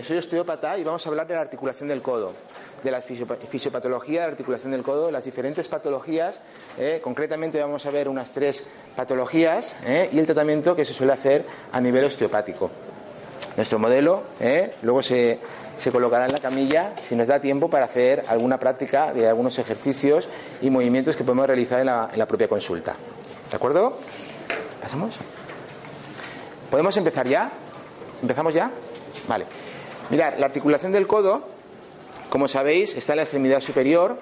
Eh, soy osteópata y vamos a hablar de la articulación del codo, de la fisiopatología de la articulación del codo, las diferentes patologías. Eh, concretamente vamos a ver unas tres patologías eh, y el tratamiento que se suele hacer a nivel osteopático. Nuestro modelo luego se, colocará en la camilla si nos da tiempo para hacer alguna práctica de algunos ejercicios y movimientos que podemos realizar en la, en la propia consulta. ¿De acuerdo? ¿Pasamos? ¿Podemos empezar ya? ¿Empezamos ya? Vale. Mirad, la articulación del codo, como sabéis, está en la extremidad superior.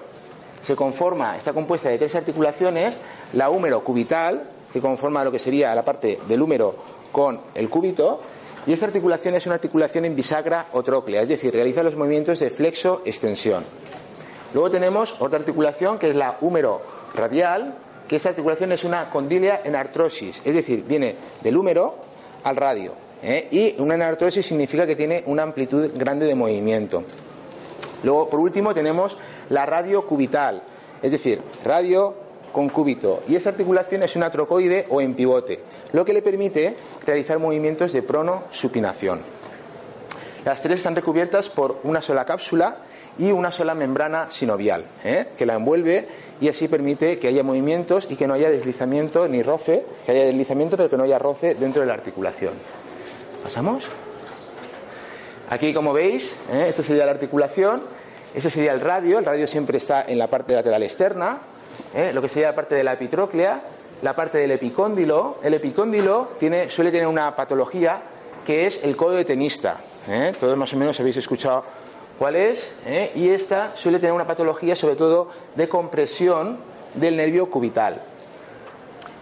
Se conforma, está compuesta de tres articulaciones: la húmero cubital, que conforma lo que sería la parte del húmero con el cúbito, y esta articulación es una articulación en bisagra o tróclea, es decir, realiza los movimientos de flexo-extensión. Luego tenemos otra articulación que es la húmero radial, que esta articulación es una condilia en artrosis, es decir, viene del húmero al radio. ¿Eh? Y una enartrosis significa que tiene una amplitud grande de movimiento. Luego, por último, tenemos la radio cubital, es decir, radio con cúbito. Y esta articulación es una trocoide o en pivote, lo que le permite realizar movimientos de prono-supinación. Las tres están recubiertas por una sola cápsula y una sola membrana sinovial, ¿eh? que la envuelve y así permite que haya movimientos y que no haya deslizamiento ni roce, que haya deslizamiento pero que no haya roce dentro de la articulación. ¿Pasamos? Aquí, como veis, ¿eh? esto sería la articulación, ese sería el radio, el radio siempre está en la parte lateral externa, ¿eh? lo que sería la parte de la epitróclea, la parte del epicóndilo. El epicóndilo suele tener una patología que es el codo de tenista. ¿eh? Todos más o menos habéis escuchado cuál es. Y esta suele tener una patología sobre todo de compresión del nervio cubital.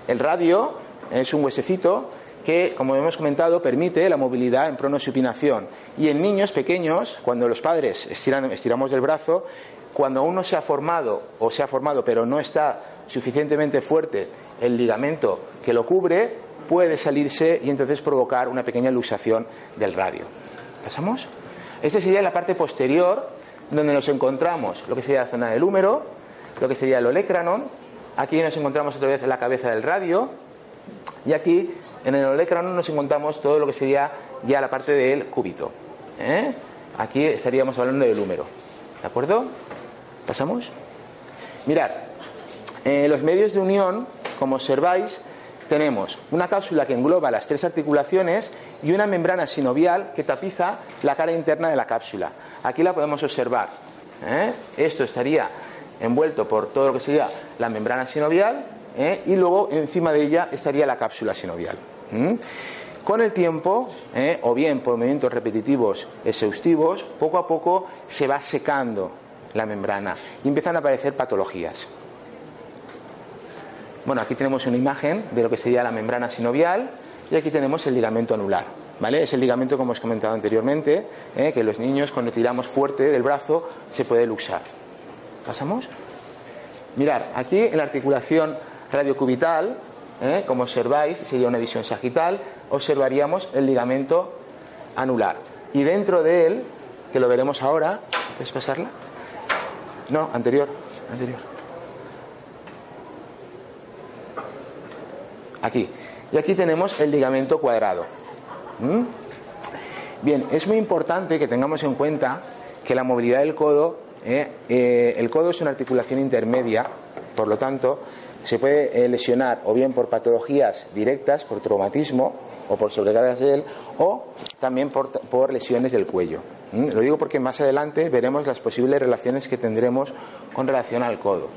El radio es un huesecito que, como hemos comentado, permite la movilidad en pronosupinación. Y en niños pequeños, cuando los padres estiramos del brazo, cuando uno se ha formado o se ha formado pero no está suficientemente fuerte el ligamento que lo cubre, puede salirse y entonces provocar una pequeña luxación del radio. ¿Pasamos? Esta sería la parte posterior donde nos encontramos lo que sería la zona del húmero, lo que sería el olecranon. Aquí nos encontramos otra vez la cabeza del radio y aquí en el olecrano nos encontramos todo lo que sería ya la parte del cúbito. ¿eh? Aquí estaríamos hablando del húmero. ¿De acuerdo? ¿Pasamos? Mirad, en los medios de unión, como observáis, tenemos una cápsula que engloba las tres articulaciones y una membrana sinovial que tapiza la cara interna de la cápsula. Aquí la podemos observar. ¿eh? Esto estaría envuelto por todo lo que sería la membrana sinovial ¿eh? y luego encima de ella estaría la cápsula sinovial. Con el tiempo, ¿eh? o bien por movimientos repetitivos exhaustivos, poco a poco se va secando la membrana y empiezan a aparecer patologías. Bueno, aquí tenemos una imagen de lo que sería la membrana sinovial y aquí tenemos el ligamento anular. ¿Vale? Es el ligamento, como hemos comentado anteriormente, ¿eh? que los niños cuando tiramos fuerte del brazo se puede luxar. ¿Pasamos? Mirad, aquí en la articulación radiocubital ¿eh? como observáis, sería una visión sagital, observaríamos el ligamento anular. Y dentro de él, que lo veremos ahora, ¿puedes pasarla? No, anterior, anterior. Aquí. Y aquí tenemos el ligamento cuadrado. ¿Mm? Bien, es muy importante que tengamos en cuenta que la movilidad del codo, ¿eh? Eh, el codo es una articulación intermedia, por lo tanto, se puede eh, lesionar o bien por patologías directas, por traumatismo o por sobrecargas de él, o también por, lesiones del cuello. Lo digo porque más adelante veremos las posibles relaciones que tendremos con relación al codo.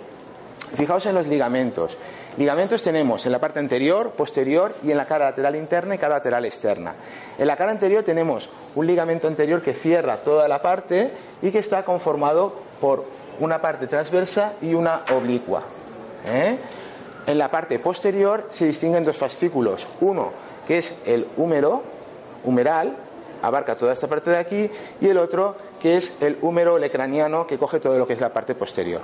Fijaos en los ligamentos. Ligamentos tenemos en la parte anterior, posterior y en la cara lateral interna y cara lateral externa. En la cara anterior tenemos un ligamento anterior que cierra toda la parte y que está conformado por una parte transversa y una oblicua. ¿eh? En la parte posterior se distinguen dos fascículos. Uno que es el húmero, humeral, abarca toda esta parte de aquí, y el otro que es el húmero lecraniano, que coge todo lo que es la parte posterior.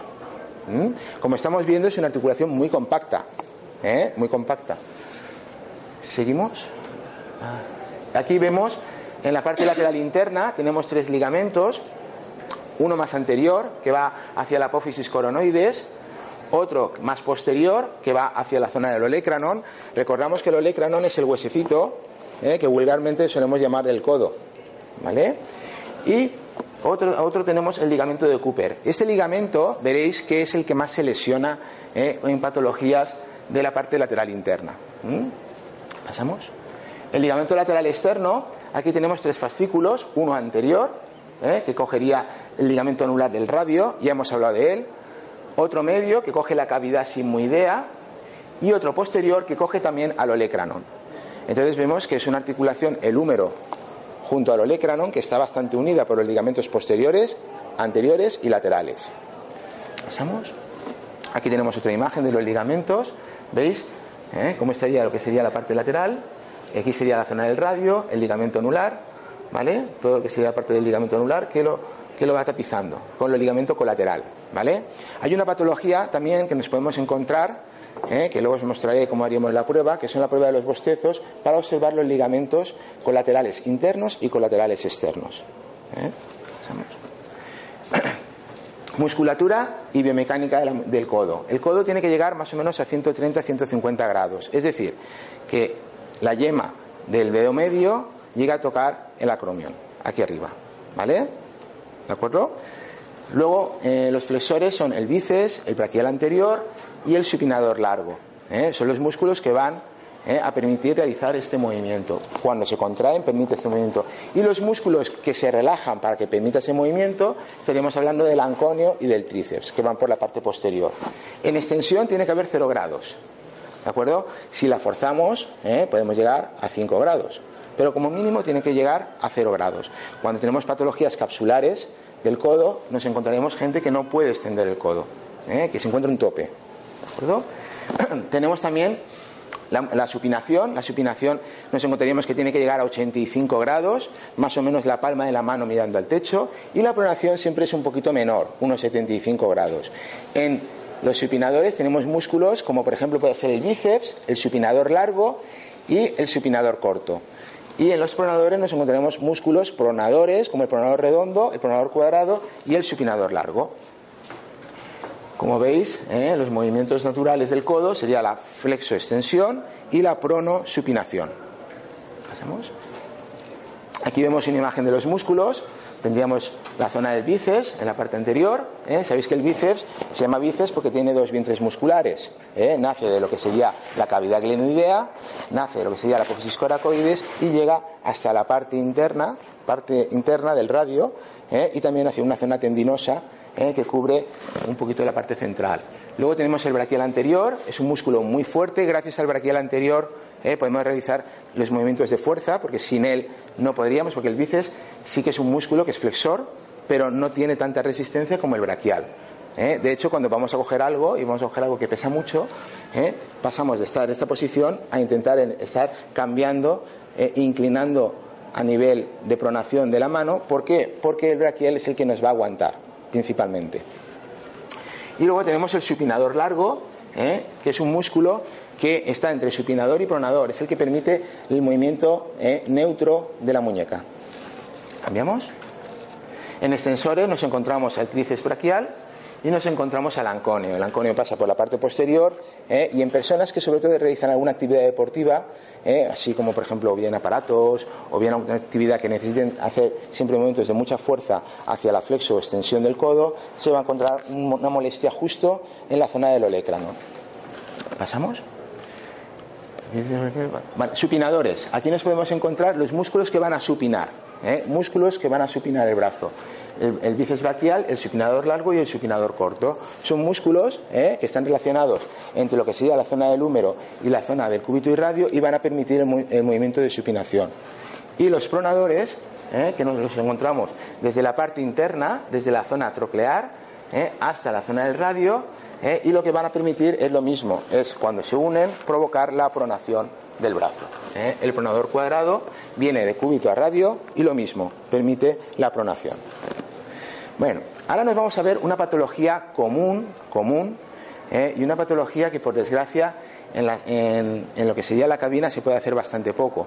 ¿Mm? Como estamos viendo, es una articulación muy compacta. muy compacta. ¿Seguimos? Ah. Aquí vemos en la parte lateral interna tenemos tres ligamentos, uno más anterior que va hacia la apófisis coronoides, otro más posterior que va hacia la zona del olecranon. Recordamos que el olecranon es el huesecito ¿eh? que vulgarmente solemos llamar el codo. ¿Vale? Y otro, otro, tenemos el ligamento de Cooper. Este ligamento veréis que es el que más se lesiona ¿eh? en patologías de la parte lateral interna. ¿Pasamos? El ligamento lateral externo, aquí tenemos tres fascículos, uno anterior, ¿eh? que cogería el ligamento anular del radio, ya hemos hablado de él, otro medio que coge la cavidad sigmoidea y otro posterior que coge también al olecranon. Entonces vemos que es una articulación el húmero junto al olecranon que está bastante unida por los ligamentos posteriores, anteriores y laterales. ¿Pasamos? Aquí tenemos otra imagen de los ligamentos. ¿Veis? ¿Eh? ¿Cómo estaría lo que sería la parte lateral? Aquí sería la zona del radio, el ligamento anular, ¿vale? Todo lo que sería la parte del ligamento anular que lo, que lo va tapizando con el ligamento colateral, ¿vale? Hay una patología también que nos podemos encontrar, ¿eh? que luego os mostraré cómo haríamos la prueba, que son la prueba de los bostezos, para observar los ligamentos colaterales internos y colaterales externos. ¿eh? Musculatura y biomecánica del codo. El codo tiene que llegar más o menos a 130-150 grados. Es decir, que la yema del dedo medio llega a tocar el acromion, aquí arriba. ¿Vale? ¿De acuerdo? Luego, eh, los flexores son el bíceps, el braquial anterior y el supinador largo. ¿eh? Son los músculos que van ¿eh? a permitir realizar este movimiento. Cuando se contraen, permite este movimiento. Y los músculos que se relajan para que permita ese movimiento, estaríamos hablando del anconio y del tríceps, que van por la parte posterior. En extensión tiene que haber 0 grados. ¿De acuerdo? Si la forzamos, podemos llegar a 5 grados pero como mínimo tiene que llegar a 0 grados. Cuando tenemos patologías capsulares del codo, nos encontraremos gente que no puede extender el codo, ¿eh? que se encuentra un tope. tenemos también la, supinación. La supinación nos encontraríamos que tiene que llegar a 85 grados, más o menos la palma de la mano mirando al techo, y la pronación siempre es un poquito menor, unos 75 grados. En los supinadores tenemos músculos como por ejemplo puede ser el bíceps, el supinador largo y el supinador corto. Y en los pronadores nos encontraremos músculos pronadores, como el pronador redondo, el pronador cuadrado y el supinador largo. Como veis, ¿eh? los movimientos naturales del codo sería la flexo-extensión y la prono-supinación. ¿Hacemos? Aquí vemos una imagen de los músculos tendríamos la zona del bíceps en la parte anterior. ¿eh? Sabéis que el bíceps se llama bíceps porque tiene dos vientres musculares. ¿eh? Nace de lo que sería la cavidad glenoidea, nace de lo que sería la apófisis coracoides y llega hasta la parte interna, parte interna del radio ¿eh? y también hacia una zona tendinosa que cubre un poquito de la parte central. Luego tenemos el braquial anterior, es un músculo muy fuerte, gracias al braquial anterior podemos realizar los movimientos de fuerza, porque sin él no podríamos, porque el bíceps sí que es un músculo que es flexor, pero no tiene tanta resistencia como el braquial. ¿eh? De hecho, cuando vamos a coger algo y vamos a coger algo que pesa mucho, ¿eh? pasamos de estar en esta posición a intentar estar cambiando, inclinando a nivel de pronación de la mano. ¿Por qué? Porque el braquial es el que nos va a aguantar, principalmente. Y luego tenemos el supinador largo, que es un músculo que está entre supinador y pronador, es el que permite el movimiento eh, neutro de la muñeca. ¿Cambiamos? En extensores nos encontramos al tríceps braquial y nos encontramos al anconio. El anconio pasa por la parte posterior eh, y en personas que sobre todo realizan alguna actividad deportiva, eh, así como por ejemplo bien aparatos o bien alguna actividad que necesiten hacer siempre movimientos de mucha fuerza hacia la flexo o extensión del codo, se va a encontrar una molestia justo en la zona del olecrano. ¿Pasamos? Supinadores. Aquí nos podemos encontrar los músculos que van a supinar. ¿eh? Músculos que van a supinar el brazo. El, bíceps braquial, el supinador largo y el supinador corto. Son músculos ¿eh? que están relacionados entre lo que sería la zona del húmero y la zona del cúbito y radio y van a permitir el, movimiento de supinación. Y los pronadores, ¿eh? que nos los encontramos desde la parte interna, desde la zona troclear, hasta la zona del radio, ¿eh? y lo que van a permitir es lo mismo, es cuando se unen provocar la pronación del brazo. ¿eh? El pronador cuadrado viene de cúbito a radio y lo mismo, permite la pronación. Bueno, ahora nos vamos a ver una patología común, común, ¿eh? y una patología que por desgracia en, lo que sería la cabina se puede hacer bastante poco,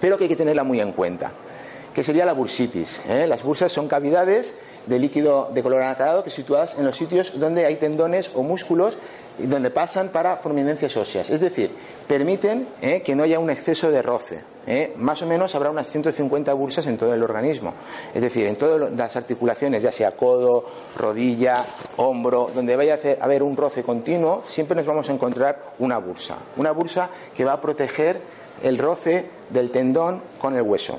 pero que hay que tenerla muy en cuenta, que sería la bursitis. Las bursas son cavidades de líquido de color anacarado que situadas en los sitios donde hay tendones o músculos y donde pasan para prominencias óseas. Es decir, permiten ¿eh? que no haya un exceso de roce. ¿eh? Más o menos habrá unas 150 bursas en todo el organismo. Es decir, en todas las articulaciones, ya sea codo, rodilla, hombro, donde vaya a haber un roce continuo, siempre nos vamos a encontrar una bursa. Una bursa que va a proteger el roce del tendón con el hueso.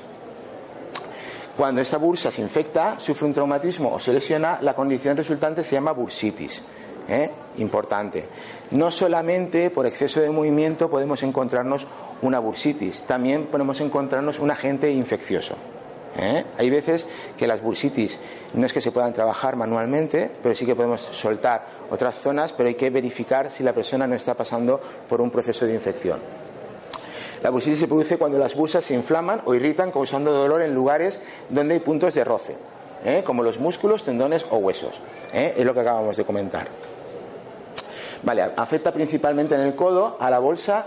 Cuando esta bursa se infecta, sufre un traumatismo o se lesiona, la condición resultante se llama bursitis. ¿eh? Importante. No solamente por exceso de movimiento podemos encontrarnos una bursitis, también podemos encontrarnos un agente infeccioso. ¿eh? Hay veces que las bursitis no es que se puedan trabajar manualmente, pero sí que podemos soltar otras zonas, pero hay que verificar si la persona no está pasando por un proceso de infección. La bursitis se produce cuando las bursas se inflaman o irritan causando dolor en lugares donde hay puntos de roce, ¿eh? como los músculos, tendones o huesos. ¿eh? Es lo que acabamos de comentar. Vale, afecta principalmente en el codo a la bolsa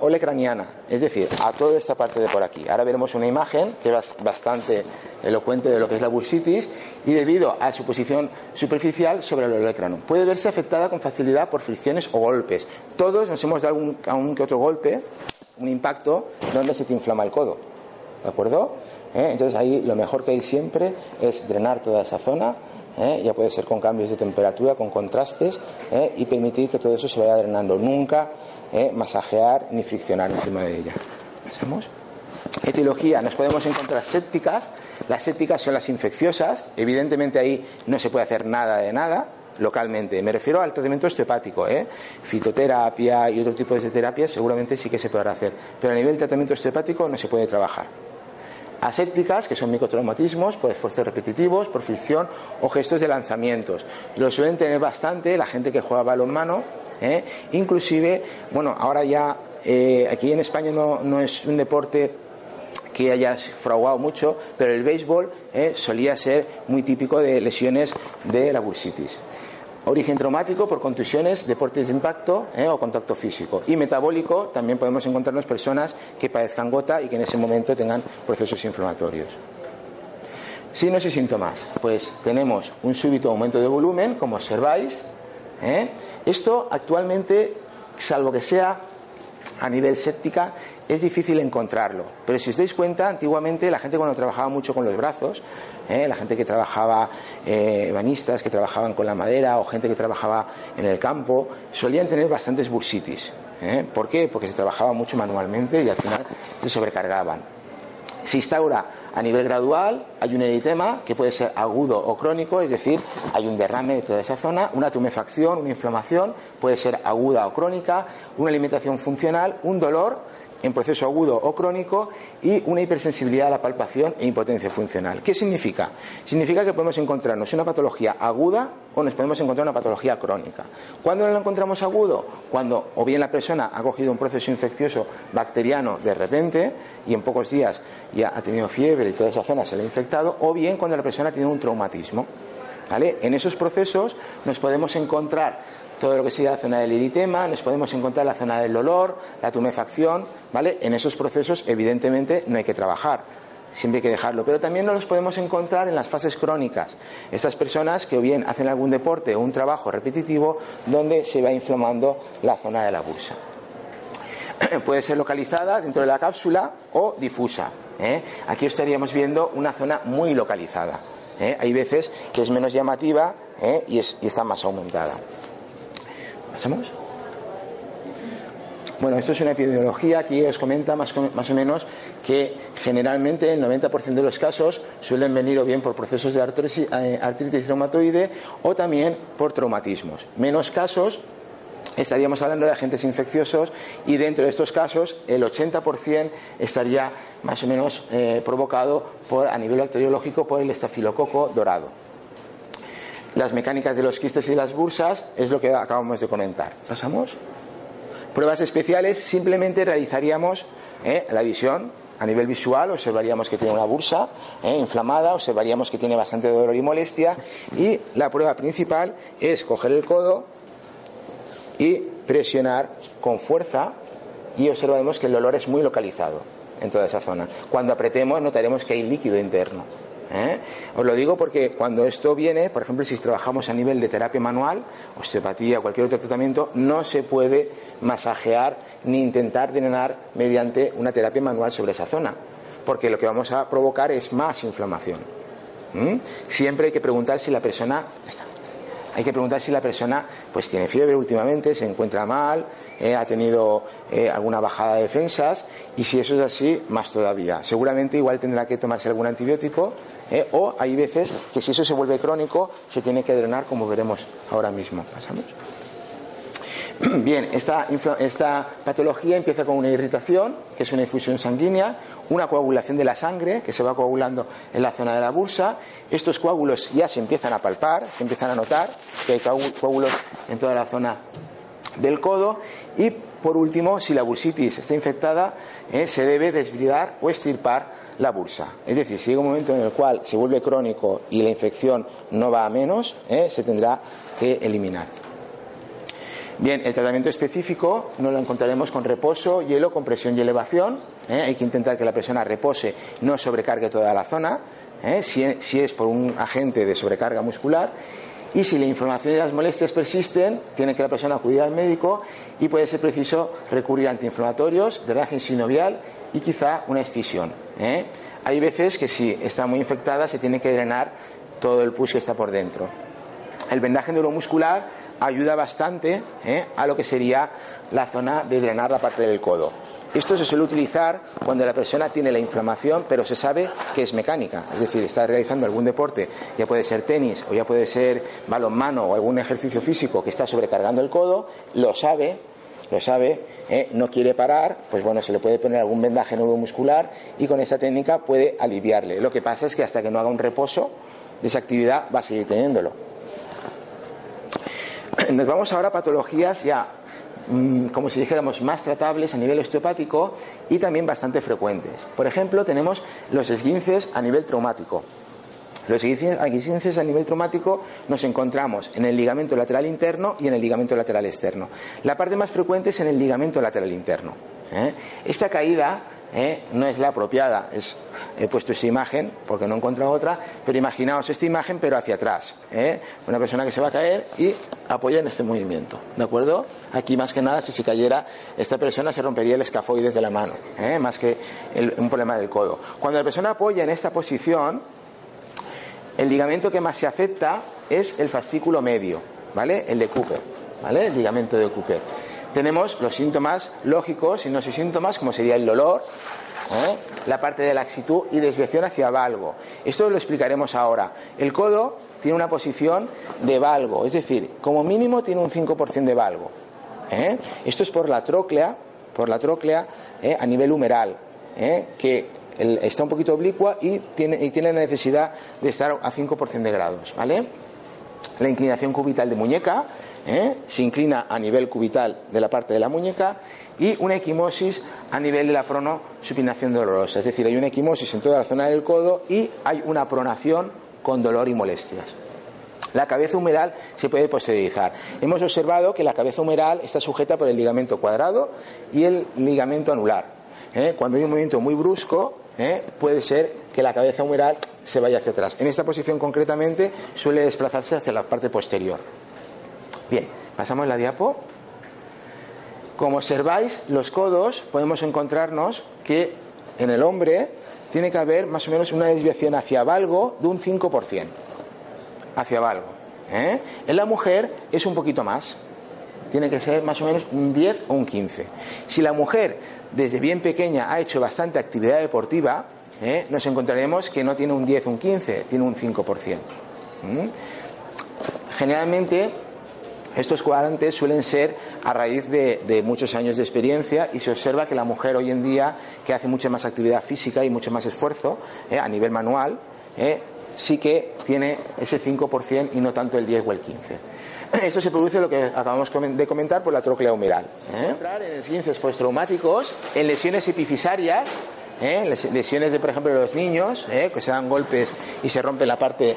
olecraniana, es decir, a toda esta parte de por aquí. Ahora veremos una imagen que es bastante elocuente de lo que es la bursitis y debido a su posición superficial sobre el olecrano. Puede verse afectada con facilidad por fricciones o golpes. Todos nos hemos dado un, que otro golpe un impacto donde se te inflama el codo. ¿De acuerdo? ¿Eh? Entonces ahí lo mejor que hay siempre es drenar toda esa zona. ¿eh? Ya puede ser con cambios de temperatura, con contrastes ¿eh? y permitir que todo eso se vaya drenando. Nunca masajear ni friccionar encima de ella. ¿Pasamos? Etiología, nos podemos encontrar sépticas. Las sépticas son las infecciosas. Evidentemente ahí no se puede hacer nada de nada localmente. Me refiero al tratamiento osteopático, ¿eh? fitoterapia y otro tipo de terapias seguramente sí que se podrá hacer, pero a nivel de tratamiento osteopático no se puede trabajar. Asépticas, que son microtraumatismos por esfuerzos repetitivos, por fricción o gestos de lanzamientos. Lo suelen tener bastante la gente que juega balonmano, ¿eh? inclusive, bueno, ahora ya eh, aquí en España no, no es un deporte que haya fraguado mucho, pero el béisbol ¿eh? solía ser muy típico de lesiones de la bursitis. Origen traumático por contusiones, deportes de impacto ¿eh? o contacto físico. Y metabólico, también podemos encontrarnos personas que padezcan gota y que en ese momento tengan procesos inflamatorios. Signos y síntomas. Pues tenemos un súbito aumento de volumen, como observáis. ¿eh? Esto actualmente, salvo que sea a nivel séptica, es difícil encontrarlo. Pero si os dais cuenta, antiguamente la gente cuando trabajaba mucho con los brazos, ¿eh? la gente que trabajaba, eh, banistas que trabajaban con la madera o gente que trabajaba en el campo, solían tener bastantes bursitis. ¿eh? ¿Por qué? Porque se trabajaba mucho manualmente y al final se sobrecargaban. Se instaura a nivel gradual, hay un eritema que puede ser agudo o crónico, es decir, hay un derrame de toda esa zona, una tumefacción, una inflamación, puede ser aguda o crónica, una alimentación funcional, un dolor en proceso agudo o crónico y una hipersensibilidad a la palpación e impotencia funcional. ¿Qué significa? Significa que podemos encontrarnos una patología aguda o nos podemos encontrar una patología crónica. ¿Cuándo lo encontramos agudo? Cuando o bien la persona ha cogido un proceso infeccioso bacteriano de repente y en pocos días ya ha tenido fiebre y toda esa zona se le ha infectado, o bien cuando la persona tiene un traumatismo. ¿Vale? En esos procesos nos podemos encontrar todo lo que sea la zona del eritema, nos podemos encontrar la zona del olor, la tumefacción, ¿vale? En esos procesos, evidentemente, no hay que trabajar, siempre hay que dejarlo, pero también nos los podemos encontrar en las fases crónicas. Estas personas que o bien hacen algún deporte o un trabajo repetitivo donde se va inflamando la zona de la bursa. Puede ser localizada dentro de la cápsula o difusa. ¿eh? Aquí estaríamos viendo una zona muy localizada. ¿eh? Hay veces que es menos llamativa ¿eh? y, y está más aumentada. ¿Pasamos? Bueno, esto es una epidemiología, aquí os comenta más, más o menos que generalmente el 90% de los casos suelen venir o bien por procesos de artritis, eh, artritis reumatoide o también por traumatismos. Menos casos estaríamos hablando de agentes infecciosos y dentro de estos casos el 80% estaría más o menos eh, provocado a nivel bacteriológico por el estafilococo dorado las mecánicas de los quistes y las bursas es lo que acabamos de comentar. ¿Pasamos? Pruebas especiales simplemente realizaríamos ¿eh? la visión a nivel visual, observaríamos que tiene una bursa ¿eh? inflamada, observaríamos que tiene bastante dolor y molestia y la prueba principal es coger el codo y presionar con fuerza y observaremos que el dolor es muy localizado en toda esa zona. Cuando apretemos notaremos que hay líquido interno. ¿Eh? Os lo digo porque cuando esto viene, por ejemplo, si trabajamos a nivel de terapia manual, osteopatía, cualquier otro tratamiento, no se puede masajear ni intentar drenar mediante una terapia manual sobre esa zona, porque lo que vamos a provocar es más inflamación. Siempre hay que preguntar si la persona hay que preguntar si la persona pues tiene fiebre últimamente, se encuentra mal, eh, ha tenido eh, alguna bajada de defensas y si eso es así, más todavía. Seguramente igual tendrá que tomarse algún antibiótico eh, o hay veces que si eso se vuelve crónico se tiene que drenar como veremos ahora mismo. ¿Pasamos? Bien, esta, esta, patología empieza con una irritación, que es una infusión sanguínea, una coagulación de la sangre, que se va coagulando en la zona de la bursa. Estos coágulos ya se empiezan a palpar, se empiezan a notar que hay coágulos en toda la zona del codo. Y por último, si la bursitis está infectada, eh, se debe desbridar o estirpar la bursa. Es decir, si llega un momento en el cual se vuelve crónico y la infección no va a menos, eh, se tendrá que eliminar. Bien, el tratamiento específico no lo encontraremos con reposo, hielo, compresión y elevación. ¿eh? Hay que intentar que la persona repose, no sobrecargue toda la zona, ¿eh? si, es por un agente de sobrecarga muscular. Y si la inflamación y las molestias persisten, tiene que la persona acudir al médico y puede ser preciso recurrir a antiinflamatorios, drenaje sinovial y quizá una escisión. ¿eh? Hay veces que si está muy infectada se tiene que drenar todo el pus que está por dentro. El vendaje neuromuscular ayuda bastante ¿eh? a lo que sería la zona de drenar la parte del codo. Esto se suele utilizar cuando la persona tiene la inflamación, pero se sabe que es mecánica. Es decir, está realizando algún deporte, ya puede ser tenis o ya puede ser balonmano o algún ejercicio físico que está sobrecargando el codo, lo sabe, lo sabe, ¿eh? no quiere parar, pues bueno, se le puede poner algún vendaje neuromuscular y con esta técnica puede aliviarle. Lo que pasa es que hasta que no haga un reposo de esa actividad va a seguir teniéndolo. Nos vamos ahora a patologías ya, como si dijéramos, más tratables a nivel osteopático y también bastante frecuentes. Por ejemplo, tenemos los esguinces a nivel traumático. Los esguinces a nivel traumático nos encontramos en el ligamento lateral interno y en el ligamento lateral externo. La parte más frecuente es en el ligamento lateral interno. ¿eh? Esta caída ¿eh? no es la apropiada. He puesto esa imagen porque no he encontrado otra, pero imaginaos esta imagen pero hacia atrás. ¿eh? Una persona que se va a caer y apoya en este movimiento. ¿De acuerdo? Aquí más que nada, si se cayera, esta persona se rompería el escafoides de la mano, ¿eh? más que un problema del codo. Cuando la persona apoya en esta posición, el ligamento que más se afecta es el fascículo medio, ¿vale? El de Cooper, ¿vale? El ligamento de Cooper tenemos los síntomas lógicos y no sé síntomas, como sería el dolor, ¿eh? la parte de laxitud y desviación hacia valgo. Esto lo explicaremos ahora. El codo tiene una posición de valgo, es decir, como mínimo tiene un 5% de valgo. ¿eh? Esto es por la tróclea, por la tróclea ¿eh? a nivel humeral, que está un poquito oblicua y tiene, y tiene la necesidad de estar a 5% de grados. ¿vale? La inclinación cubital de muñeca ¿eh? se inclina a nivel cubital de la parte de la muñeca y una equimosis a nivel de la pronosupinación dolorosa. Es decir, hay una equimosis en toda la zona del codo y hay una pronación con dolor y molestias. La cabeza humeral se puede posteriorizar. Hemos observado que la cabeza humeral está sujeta por el ligamento cuadrado y el ligamento anular. ¿eh? Cuando hay un movimiento muy brusco, ¿eh? puede ser que la cabeza humeral se vaya hacia atrás. En esta posición concretamente suele desplazarse hacia la parte posterior. Bien, pasamos la diapo. Como observáis, los codos podemos encontrarnos que en el hombre tiene que haber más o menos una desviación hacia valgo de un 5%. Hacia valgo. ¿eh? En la mujer es un poquito más. Tiene que ser más o menos un 10 o un 15. Si la mujer desde bien pequeña ha hecho bastante actividad deportiva, ¿eh? nos encontraremos que no tiene un 10 o un 15, tiene un 5%. Generalmente estos cuadrantes suelen ser a raíz de, muchos años de experiencia y se observa que la mujer hoy en día, que hace mucha más actividad física y mucho más esfuerzo eh, a nivel manual, eh, sí que tiene ese 5% y no tanto el 10 o el 15%. Esto se produce lo que acabamos de comentar por la tróclea humeral. ¿eh? En esguinces postraumáticos, en lesiones epifisarias, ¿eh? lesiones de, por ejemplo, de los niños, que se dan golpes y se rompe la parte,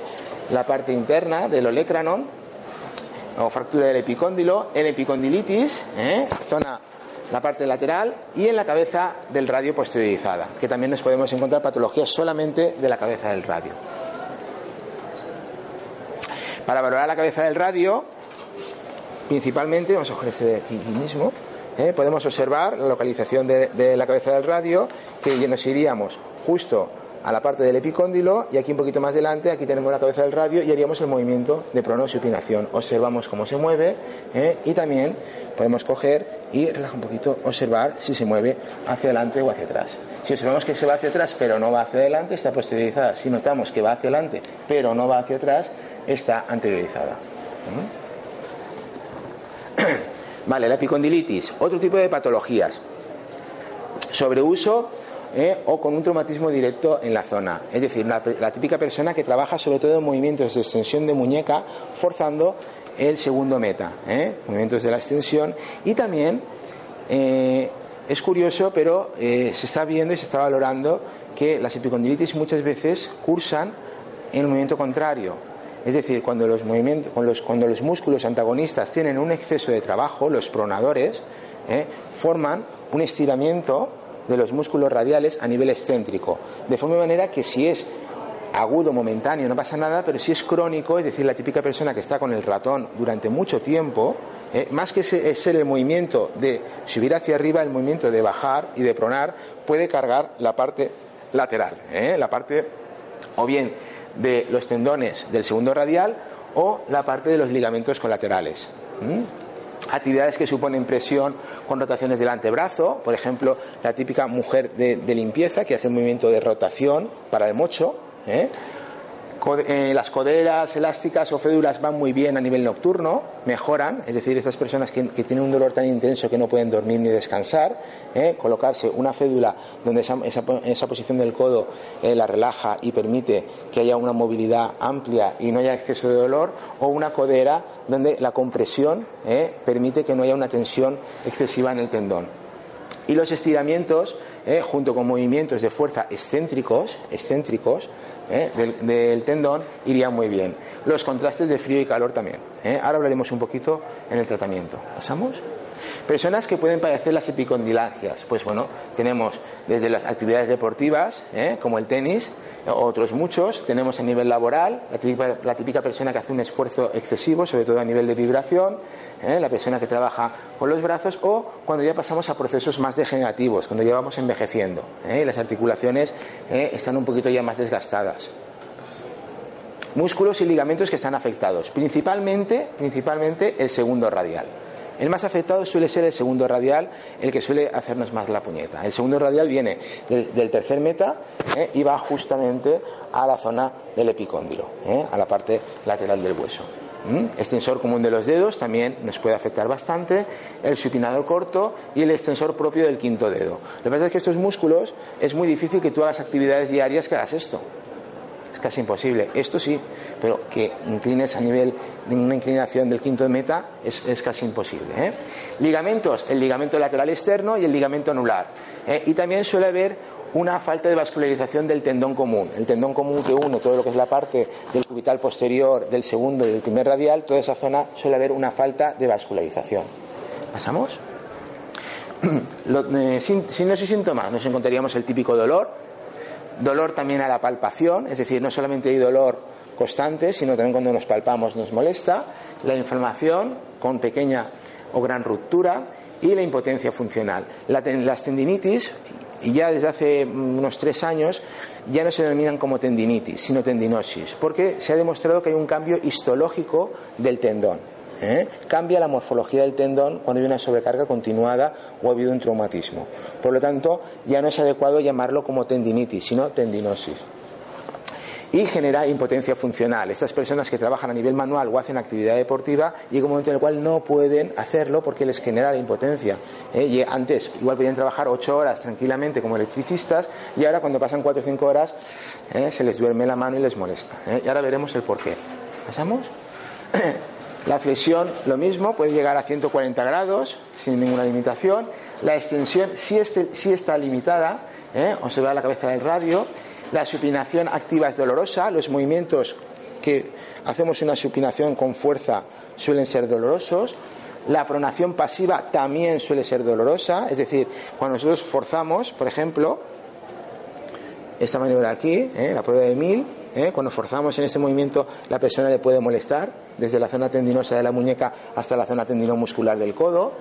la parte interna del olecranon, o fractura del epicóndilo, en epicondilitis, ¿eh? zona la parte lateral y en la cabeza del radio posteriorizada, que también nos podemos encontrar patologías solamente de la cabeza del radio. Para valorar la cabeza del radio, principalmente, vamos a coger este de aquí mismo, ¿eh? podemos observar la localización de, de la cabeza del radio, que nos iríamos justo a la parte del epicóndilo y aquí un poquito más adelante, aquí tenemos la cabeza del radio y haríamos el movimiento de pronosupinación. Observamos cómo se mueve ¿eh? y también podemos coger y relajar un poquito, observar si se mueve hacia adelante o hacia atrás. Si observamos que se va hacia atrás pero no va hacia adelante, está posteriorizada. Si notamos que va hacia adelante pero no va hacia atrás, está anteriorizada. ¿Mm? Vale, la epicondilitis, otro tipo de patologías. Sobreuso ¿eh? o con un traumatismo directo en la zona. Es decir, la, típica persona que trabaja sobre todo en movimientos de extensión de muñeca, forzando el segundo meta, ¿eh? movimientos de la extensión. Y también eh, es curioso, pero se está viendo y se está valorando que las epicondilitis muchas veces cursan en el movimiento contrario. Es decir, cuando los, movimientos, cuando los músculos antagonistas tienen un exceso de trabajo, los pronadores forman un estiramiento de los músculos radiales a nivel excéntrico. De forma manera que si es agudo, momentáneo, no pasa nada, pero si es crónico, es decir, la típica persona que está con el ratón durante mucho tiempo, eh, más que ser el movimiento de subir hacia arriba, el movimiento de bajar y de pronar puede cargar la parte lateral, eh, la parte o bien de los tendones del segundo radial o la parte de los ligamentos colaterales. Actividades que suponen presión con rotaciones del antebrazo, por ejemplo, la típica mujer de, limpieza que hace un movimiento de rotación para el mocho. ¿eh? Eh, las coderas elásticas o fédulas van muy bien a nivel nocturno, mejoran, es decir, estas personas que, tienen un dolor tan intenso que no pueden dormir ni descansar, ¿eh? colocarse una fédula donde esa, esa, posición del codo la relaja y permite que haya una movilidad amplia y no haya exceso de dolor, o una codera donde la compresión permite que no haya una tensión excesiva en el tendón. Y los estiramientos, junto con movimientos de fuerza excéntricos, excéntricos ¿eh? del, tendón iría muy bien. Los contrastes de frío y calor también. ¿eh? Ahora hablaremos un poquito en el tratamiento. ¿Pasamos? Personas que pueden padecer las epicondilagias. Pues bueno, tenemos desde las actividades deportivas, ¿eh? como el tenis, otros muchos. Tenemos a nivel laboral, la típica, persona que hace un esfuerzo excesivo, sobre todo a nivel de vibración, ¿eh? la persona que trabaja con los brazos, o cuando ya pasamos a procesos más degenerativos, cuando ya vamos envejeciendo ¿eh? y las articulaciones ¿eh? están un poquito ya más desgastadas. Músculos y ligamentos que están afectados, principalmente, principalmente el segundo radial. El más afectado suele ser el segundo radial, el que suele hacernos más la puñeta. El segundo radial viene del, tercer meta ¿eh? y va justamente a la zona del epicóndilo, ¿eh? a la parte lateral del hueso. Extensor común de los dedos también nos puede afectar bastante, el supinador corto y el extensor propio del quinto dedo. Lo que pasa es que estos músculos es muy difícil que tú hagas actividades diarias que hagas esto casi imposible. Esto sí, pero que inclines a nivel de una inclinación del quinto de meta es, casi imposible. ¿eh? Ligamentos, el ligamento lateral externo y el ligamento anular. ¿eh? Y también suele haber una falta de vascularización del tendón común. El tendón común que une todo lo que es la parte del cubital posterior, del segundo y del primer radial, toda esa zona suele haber una falta de vascularización. ¿Pasamos? Eh, signos y síntomas, nos encontraríamos el típico dolor, Dolor también a la palpación, es decir, no solamente hay dolor constante, sino también cuando nos palpamos nos molesta. La inflamación con pequeña o gran ruptura y la impotencia funcional. las tendinitis, ya desde hace unos tres años, ya no se denominan como tendinitis, sino tendinosis, porque se ha demostrado que hay un cambio histológico del tendón. ¿Eh? Cambia la morfología del tendón cuando hay una sobrecarga continuada o ha habido un traumatismo. Por lo tanto, ya no es adecuado llamarlo como tendinitis, sino tendinosis y genera impotencia funcional. Estas personas que trabajan a nivel manual o hacen actividad deportiva llega un momento en el cual no pueden hacerlo porque les genera la impotencia. ¿eh? Y antes igual podían trabajar ocho horas tranquilamente como electricistas y ahora cuando pasan cuatro o cinco horas ¿eh? se les duerme la mano y les molesta. Y ahora veremos el por qué. ¿Pasamos? La flexión, lo mismo, puede llegar a 140 grados sin ninguna limitación. La extensión sí, está limitada, ¿eh? observar la cabeza del radio. La supinación activa es dolorosa. Los movimientos que hacemos una supinación con fuerza suelen ser dolorosos. La pronación pasiva también suele ser dolorosa, es decir, cuando nosotros forzamos, por ejemplo, esta maniobra aquí, ¿eh? la prueba de mil, ¿eh? cuando forzamos en este movimiento la persona le puede molestar, desde la zona tendinosa de la muñeca hasta la zona tendinomuscular del codo.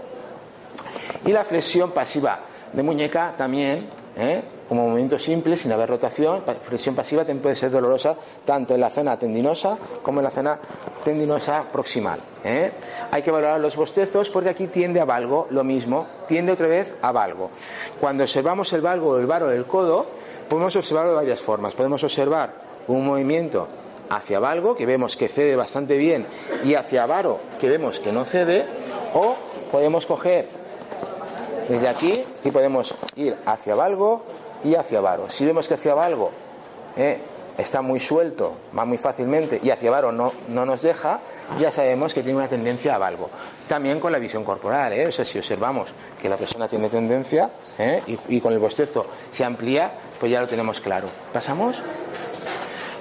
Y la flexión pasiva de muñeca también, ¿eh? como movimiento simple, sin haber rotación, flexión pasiva también puede ser dolorosa tanto en la zona tendinosa como en la zona tendinosa proximal. ¿eh? Hay que valorar los bostezos porque aquí tiende a valgo, lo mismo, tiende otra vez a valgo. Cuando observamos el valgo el varo del codo, podemos observarlo de varias formas. Podemos observar un movimiento hacia valgo, que vemos que cede bastante bien, y hacia varo, que vemos que no cede, o podemos coger desde aquí y podemos ir hacia valgo y hacia varo. Si vemos que hacia valgo eh, está muy suelto, va muy fácilmente, y hacia varo no, no nos deja, ya sabemos que tiene una tendencia a valgo. También con la visión corporal, ¿eh? o sea, si observamos que la persona tiene tendencia ¿eh? y, y, con el bostezo se amplía, pues ya lo tenemos claro. ¿Pasamos?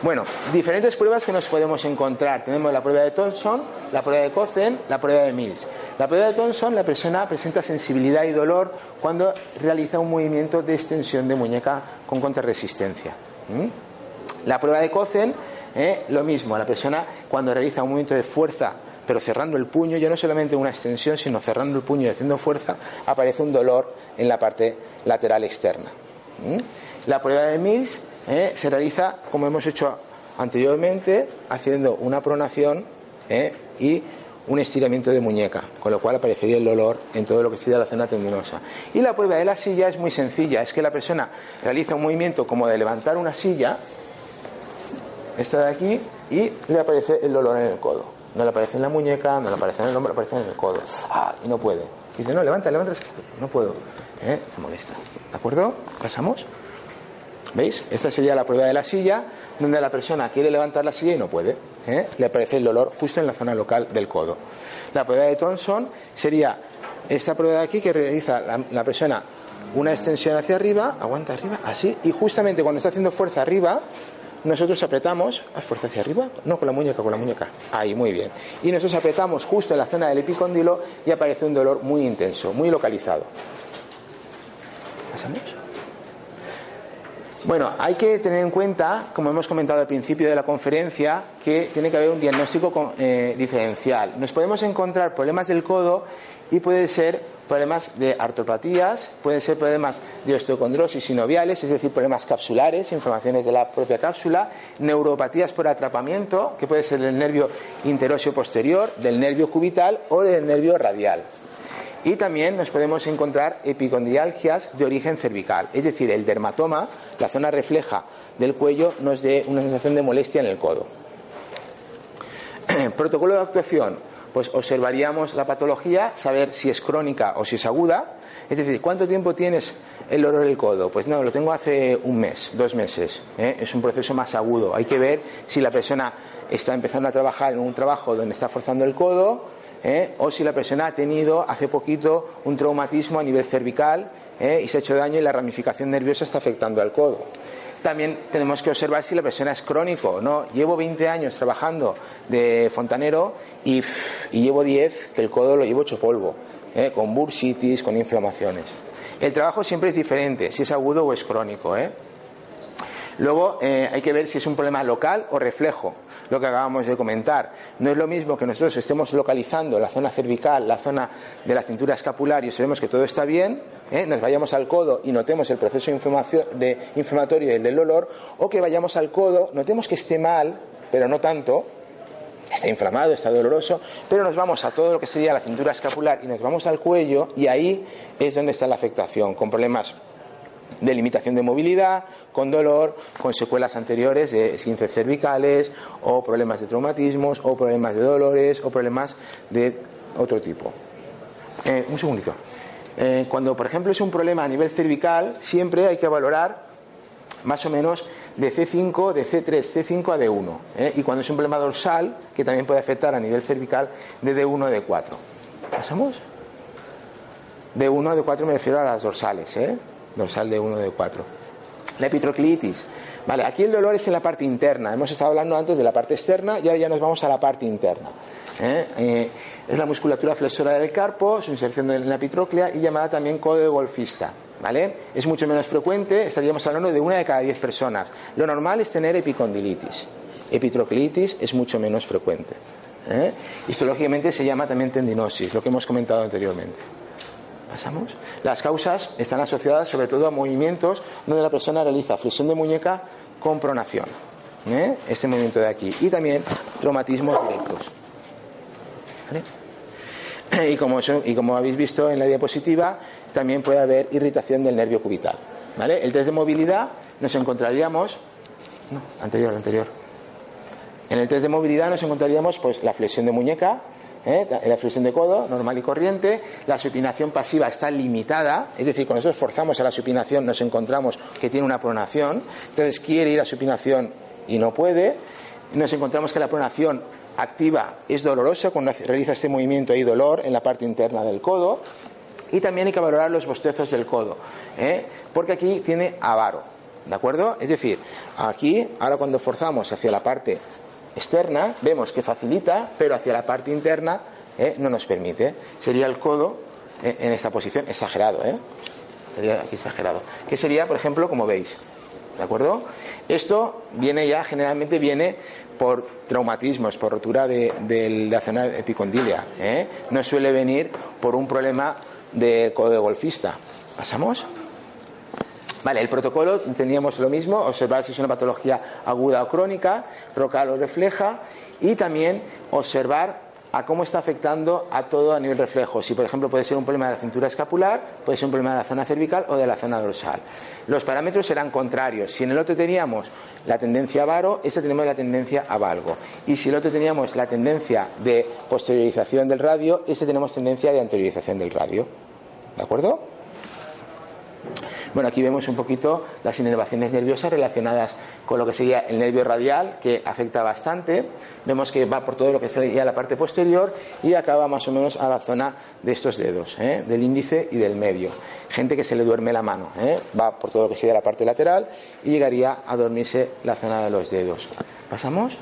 Bueno, diferentes pruebas que nos podemos encontrar. Tenemos la prueba de Thomson, la prueba de Cozen, la prueba de Mills. La prueba de Thomson, la persona presenta sensibilidad y dolor cuando realiza un movimiento de extensión de muñeca con contrarresistencia. ¿Mm? La prueba de Cozen, ¿eh? lo mismo, la persona cuando realiza un movimiento de fuerza pero cerrando el puño, ya no solamente una extensión, sino cerrando el puño y haciendo fuerza, aparece un dolor en la parte lateral externa. ¿Mm? La prueba de Mills ¿eh? se realiza, como hemos hecho anteriormente, haciendo una pronación ¿eh? y un estiramiento de muñeca, con lo cual aparecería el dolor en todo lo que sería la zona tendinosa. Y la prueba de la silla es muy sencilla, es que la persona realiza un movimiento como de levantar una silla, esta de aquí, y le aparece el dolor en el codo. No le aparece en la muñeca, no le aparece en el hombro, aparece en el codo. Ah, y no puede. Dice, no, levanta, levanta, no puedo. ¿Eh? Se molesta. ¿De acuerdo? ¿Pasamos? ¿Veis? Esta sería la prueba de la silla, donde la persona quiere levantar la silla y no puede. ¿eh? Le aparece el dolor justo en la zona local del codo. La prueba de Thomson sería esta prueba de aquí que realiza la, persona una extensión hacia arriba, aguanta arriba, así, y justamente cuando está haciendo fuerza arriba, nosotros apretamos, ¿haz fuerza hacia arriba? No, con la muñeca, con la muñeca. Ahí, muy bien. Y nosotros apretamos justo en la zona del epicóndilo y aparece un dolor muy intenso, muy localizado. ¿Pasamos? Bueno, hay que tener en cuenta, como hemos comentado al principio de la conferencia, que tiene que haber un diagnóstico eh, diferencial. Nos podemos encontrar problemas del codo y puede ser problemas de artropatías, pueden ser problemas de osteocondrosis sinoviales, es decir, problemas capsulares, inflamaciones de la propia cápsula, neuropatías por atrapamiento, que puede ser del nervio interóseo posterior, del nervio cubital o del nervio radial. Y también nos podemos encontrar epicondrialgias de origen cervical, es decir, el dermatoma, la zona refleja del cuello, nos dé una sensación de molestia en el codo. Protocolo de actuación, pues observaríamos la patología, saber si es crónica o si es aguda. Es decir, ¿cuánto tiempo tienes el dolor del codo? Pues no, lo tengo hace un mes, dos meses. ¿eh? Es un proceso más agudo. Hay que ver si la persona está empezando a trabajar en un trabajo donde está forzando el codo ¿eh? o si la persona ha tenido hace poquito un traumatismo a nivel cervical ¿eh? y se ha hecho daño y la ramificación nerviosa está afectando al codo. También tenemos que observar si la persona es crónico no. Llevo 20 años trabajando de fontanero y, llevo 10 que el codo lo llevo hecho polvo, ¿eh? con bursitis, con inflamaciones. El trabajo siempre es diferente, si es agudo o es crónico. ¿eh? Luego hay que ver si es un problema local o reflejo, lo que acabamos de comentar. No es lo mismo que nosotros estemos localizando la zona cervical, la zona de la cintura escapular y sabemos que todo está bien, ¿eh? nos vayamos al codo y notemos el proceso de inflamatorio y el del dolor, o que vayamos al codo, notemos que esté mal, pero no tanto, está inflamado, está doloroso, pero nos vamos a todo lo que sería la cintura escapular y nos vamos al cuello y ahí es donde está la afectación, con problemas de limitación de movilidad, con dolor, con secuelas anteriores de esquinces cervicales o problemas de traumatismos o problemas de dolores o problemas de otro tipo. Eh, un segundito. Eh, cuando, por ejemplo, es un problema a nivel cervical, siempre hay que valorar más o menos de C5, de C3, C5 a D1. ¿eh? Y cuando es un problema dorsal, que también puede afectar a nivel cervical, de D1 a D4. ¿Pasamos? De 1 a D4 me refiero a las dorsales, ¿eh? Dorsal de 1 de 4. La epitroclitis. Vale, aquí el dolor es en la parte interna. Hemos estado hablando antes de la parte externa y ahora ya nos vamos a la parte interna. ¿eh? es la musculatura flexora del carpo, su inserción en la epitróclea y llamada también codo de golfista. ¿Vale? Es mucho menos frecuente, estaríamos hablando de una de cada diez personas. Lo normal es tener epicondilitis. Epitroclitis es mucho menos frecuente. ¿eh? Histológicamente se llama también tendinosis, lo que hemos comentado anteriormente. ¿Pasamos? Las causas están asociadas sobre todo a movimientos donde la persona realiza flexión de muñeca con pronación. ¿eh? Este movimiento de aquí. Y también traumatismos directos. Y, como, habéis visto en la diapositiva, también puede haber irritación del nervio cubital. ¿Vale? El test de movilidad nos encontraríamos. No, anterior, anterior. En el test de movilidad nos encontraríamos pues, la flexión de muñeca, ¿eh? la flexión de codo, normal y corriente. La supinación pasiva está limitada, es decir, cuando nosotros forzamos a la supinación nos encontramos que tiene una pronación. Entonces quiere ir a supinación y no puede. Nos encontramos que la pronación activa es dolorosa cuando realiza este movimiento hay dolor en la parte interna del codo. Y también hay que valorar los bostezos del codo, ¿eh? porque aquí tiene avaro. ¿De acuerdo? Es decir, aquí, ahora cuando forzamos hacia la parte externa, vemos que facilita, pero hacia la parte interna ¿eh? no nos permite. Sería el codo ¿eh? en esta posición exagerado, ¿eh? Sería aquí exagerado. Que sería, por ejemplo, como veis. ¿De acuerdo? Esto viene ya, generalmente viene por traumatismos, por rotura de, la zona epicondilia. ¿eh? No suele venir por un problema del codo de golfista. ¿Pasamos? Vale, el protocolo teníamos lo mismo, observar si es una patología aguda o crónica, rocal o refleja, y también observar a cómo está afectando a todo a nivel reflejo. Si, por ejemplo, puede ser un problema de la cintura escapular, puede ser un problema de la zona cervical o de la zona dorsal. Los parámetros serán contrarios. Si en el otro teníamos la tendencia a varo, este tenemos la tendencia a valgo. Y si el otro teníamos la tendencia de posteriorización del radio, este tenemos tendencia de anteriorización del radio. ¿De acuerdo? Bueno, aquí vemos un poquito las inervaciones nerviosas relacionadas con lo que sería el nervio radial, que afecta bastante. Vemos que va por todo lo que sería la parte posterior y acaba más o menos a la zona de estos dedos, ¿eh? del índice y del medio. Gente que se le duerme la mano, ¿eh? va por todo lo que sería la parte lateral y llegaría a dormirse la zona de los dedos. ¿Pasamos?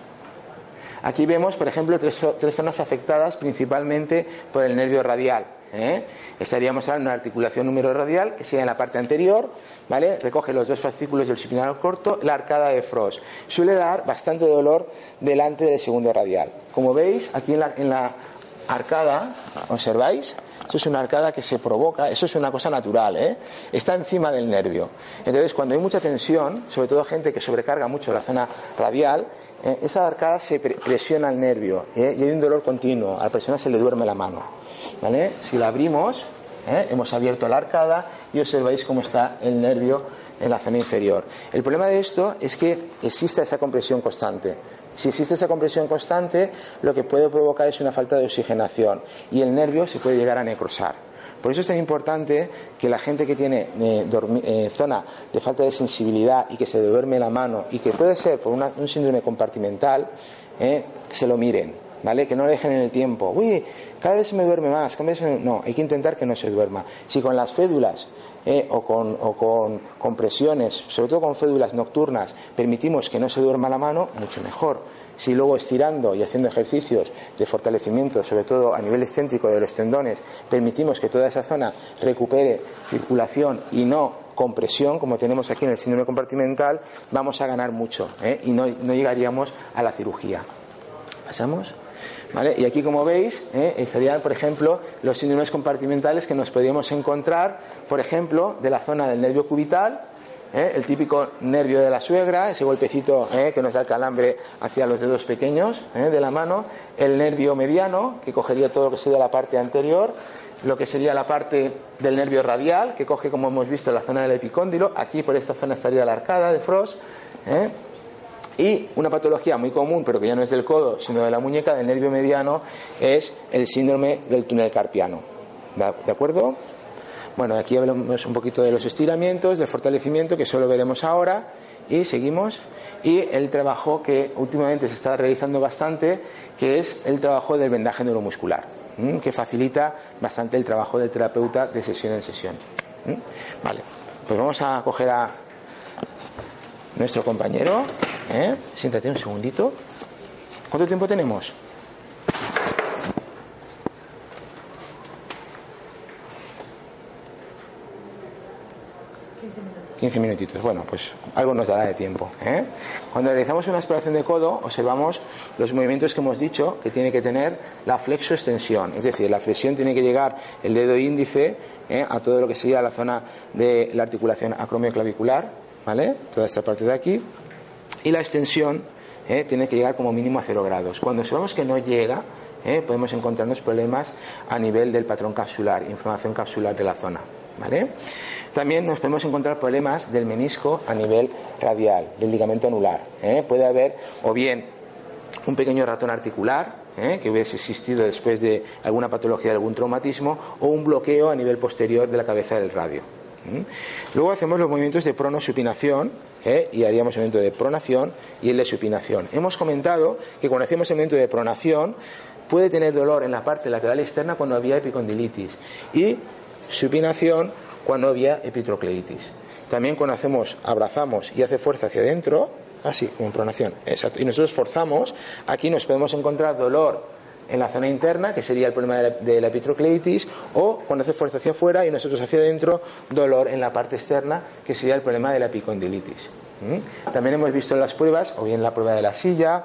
Aquí vemos, por ejemplo, tres, tres zonas afectadas principalmente por el nervio radial. ¿Eh? Estaríamos hablando de una articulación número radial que sería en la parte anterior, ¿vale? Recoge los dos fascículos del supinal corto, la arcada de Frost. Suele dar bastante dolor delante del segundo radial. Como veis, aquí en la, en la arcada, ¿observáis? Eso es una arcada que se provoca, eso es una cosa natural, ¿eh? Está encima del nervio. Entonces, cuando hay mucha tensión, sobre todo gente que sobrecarga mucho la zona radial, ¿eh? esa arcada se presiona el nervio ¿eh? y hay un dolor continuo. A la persona se le duerme la mano. Si la abrimos, ¿eh? hemos abierto la arcada y observáis cómo está el nervio en la zona inferior. El problema de esto es que existe esa compresión constante. Si existe esa compresión constante, lo que puede provocar es una falta de oxigenación y el nervio se puede llegar a necrosar. Por eso es tan importante que la gente que tiene eh, eh, zona de falta de sensibilidad y que se duerme la mano y que puede ser por un síndrome compartimental, se lo miren ¿vale? Que no lo dejen en el tiempo. Uy, cada vez se me duerme más. Cada vez No, hay que intentar que no se duerma. Si con las fédulas eh, o, con, o compresiones, sobre todo con fédulas nocturnas, permitimos que no se duerma la mano, mucho mejor. Si luego estirando y haciendo ejercicios de fortalecimiento, sobre todo a nivel excéntrico de los tendones, permitimos que toda esa zona recupere circulación y no compresión, como tenemos aquí en el síndrome compartimental, vamos a ganar mucho ¿eh? y no, no llegaríamos a la cirugía. ¿Pasamos? Y aquí, como veis, ¿eh? estarían, por ejemplo, los síndromes compartimentales que nos podríamos encontrar, por ejemplo, de la zona del nervio cubital, ¿eh? el típico nervio de la suegra, ese golpecito ¿eh? que nos da el calambre hacia los dedos pequeños de la mano, el nervio mediano, que cogería todo lo que sería la parte anterior, lo que sería la parte del nervio radial, que coge, como hemos visto, la zona del epicóndilo, aquí por esta zona estaría la arcada de Frost, y una patología muy común, pero que ya no es del codo, sino de la muñeca, del nervio mediano, es el síndrome del túnel carpiano. ¿De acuerdo? Bueno, aquí hablamos un poquito de los estiramientos, del fortalecimiento, que solo veremos ahora, y seguimos. Y el trabajo que últimamente se está realizando bastante, que es el trabajo del vendaje neuromuscular, que facilita bastante el trabajo del terapeuta de sesión en sesión. Vale, pues vamos a coger a nuestro compañero. ¿Eh? Siéntate un segundito. ¿Cuánto tiempo tenemos? 15 minutitos. Bueno, pues algo nos dará de tiempo. ¿eh? Cuando realizamos una exploración de codo, observamos los movimientos que hemos dicho que tiene que tener la flexo-extensión. Es decir, la flexión tiene que llegar el dedo índice ¿eh? a todo lo que sería la zona de la articulación acromioclavicular, ¿vale? Toda esta parte de aquí. Y la extensión ¿eh? tiene que llegar como mínimo a 0 grados. Cuando observamos que no llega, podemos encontrarnos problemas a nivel del patrón capsular, inflamación capsular de la zona. ¿Vale? También nos podemos encontrar problemas del menisco a nivel radial, del ligamento anular. ¿eh? Puede haber o bien un pequeño ratón articular, ¿eh? que hubiese existido después de alguna patología, de algún traumatismo, o un bloqueo a nivel posterior de la cabeza del radio. Luego hacemos los movimientos de pronosupinación ¿eh? y haríamos el movimiento de pronación y el de supinación. Hemos comentado que cuando hacemos el movimiento de pronación puede tener dolor en la parte lateral externa cuando había epicondilitis y supinación cuando había epitrocleitis. También cuando hacemos, abrazamos y hace fuerza hacia adentro, así, como pronación, exacto, y nosotros forzamos, aquí nos podemos encontrar dolor en la zona interna, que sería el problema de la, epitrocleitis, o cuando hace fuerza hacia afuera y nosotros hacia adentro, dolor en la parte externa, que sería el problema de la epicondilitis. ¿Mm? También hemos visto en las pruebas, o bien la prueba de la silla,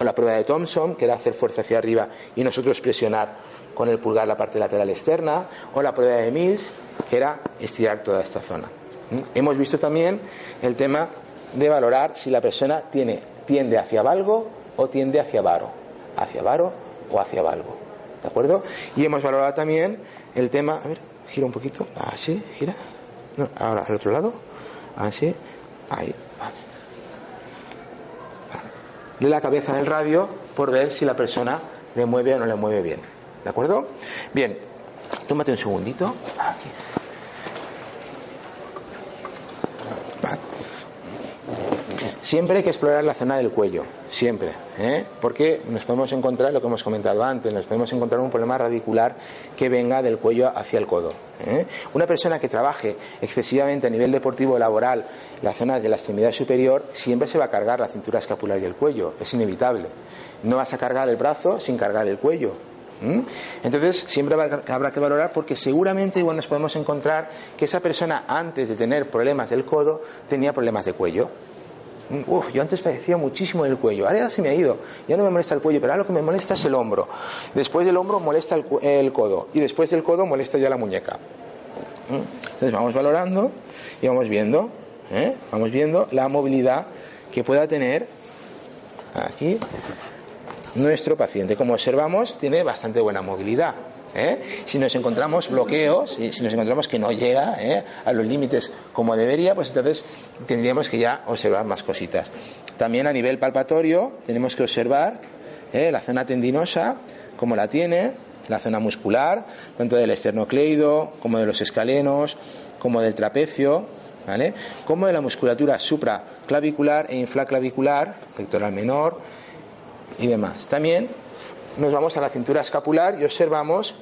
o la prueba de Thompson, que era hacer fuerza hacia arriba y nosotros presionar con el pulgar la parte lateral externa, o la prueba de Mills, que era estirar toda esta zona. ¿Mm? Hemos visto también el tema de valorar si la persona tiene, tiende hacia valgo o tiende hacia varo, hacia varo o hacia valgo. ¿De acuerdo? Y hemos valorado también el tema, a ver, gira un poquito, así, gira. No, ahora al otro lado, así, ahí. De la cabeza del radio por ver si la persona le mueve o no le mueve bien. ¿De acuerdo? Bien, tómate un segundito. Siempre hay que explorar la zona del cuello, siempre, ¿eh? porque nos podemos encontrar lo que hemos comentado antes, nos podemos encontrar un problema radicular que venga del cuello hacia el codo. ¿eh? Una persona que trabaje excesivamente a nivel deportivo laboral la zona de la extremidad superior siempre se va a cargar la cintura escapular y el cuello, es inevitable. No vas a cargar el brazo sin cargar el cuello, ¿Mm? Entonces, siempre habrá que valorar porque seguramente igual nos podemos encontrar que esa persona antes de tener problemas del codo tenía problemas de cuello. ¿Mm? Yo antes padecía muchísimo del cuello, ahora ya se me ha ido, ya no me molesta el cuello, pero ahora lo que me molesta es el hombro. Después del hombro molesta el, codo y después del codo molesta ya la muñeca. ¿Mm? Entonces vamos valorando y vamos viendo, ¿eh? vamos viendo la movilidad que pueda tener aquí nuestro paciente. Como observamos, tiene bastante buena movilidad. ¿eh? Si nos encontramos bloqueos, si nos encontramos que no llega ¿eh? a los límites como debería, pues entonces tendríamos que ya observar más cositas. También a nivel palpatorio tenemos que observar la zona tendinosa, como la tiene, la zona muscular, tanto del esternocleido como de los escalenos, como del trapecio, ¿vale? como de la musculatura supraclavicular e infraclavicular, pectoral menor, y demás. También nos vamos a la cintura escapular y observamos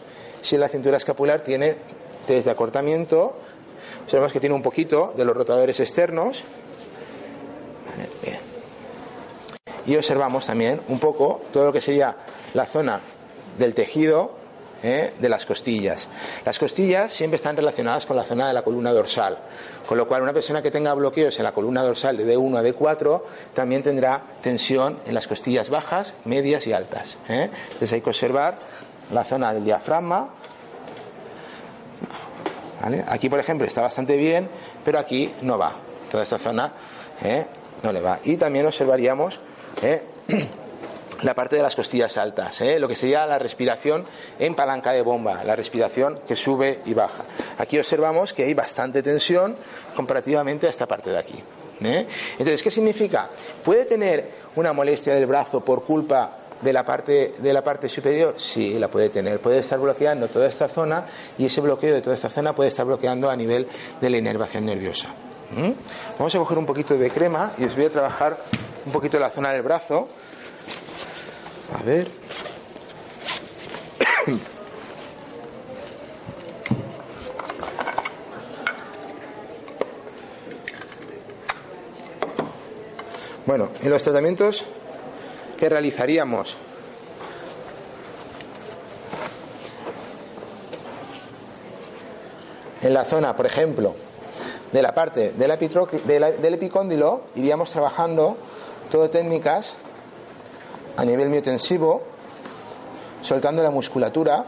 si la cintura escapular tiene desde acortamiento, observamos que tiene un poquito de los rotadores externos. Y observamos también un poco todo lo que sería la zona del tejido ¿eh? de las costillas. Las costillas siempre están relacionadas con la zona de la columna dorsal, con lo cual una persona que tenga bloqueos en la columna dorsal de D1 a D4 también tendrá tensión en las costillas bajas, medias y altas. ¿eh? Entonces hay que observar la zona del diafragma. Aquí, por ejemplo, está bastante bien, pero aquí no va. Toda esta zona ¿eh? no le va. Y también observaríamos la parte de las costillas altas, ¿eh? lo que sería la respiración en palanca de bomba, la respiración que sube y baja. Aquí observamos que hay bastante tensión comparativamente a esta parte de aquí. ¿eh? Entonces, ¿qué significa? ¿Puede tener una molestia del brazo por culpa de la parte de la parte superior? Sí, la puede tener. Puede estar bloqueando toda esta zona y ese bloqueo de toda esta zona puede estar bloqueando a nivel de la inervación nerviosa. Vamos a coger un poquito de crema y os voy a trabajar un poquito la zona del brazo a ver. Bueno, en los tratamientos que realizaríamos en la zona, por ejemplo, de la parte del epicóndilo iríamos trabajando todo técnicas a nivel miotensivo, soltando la musculatura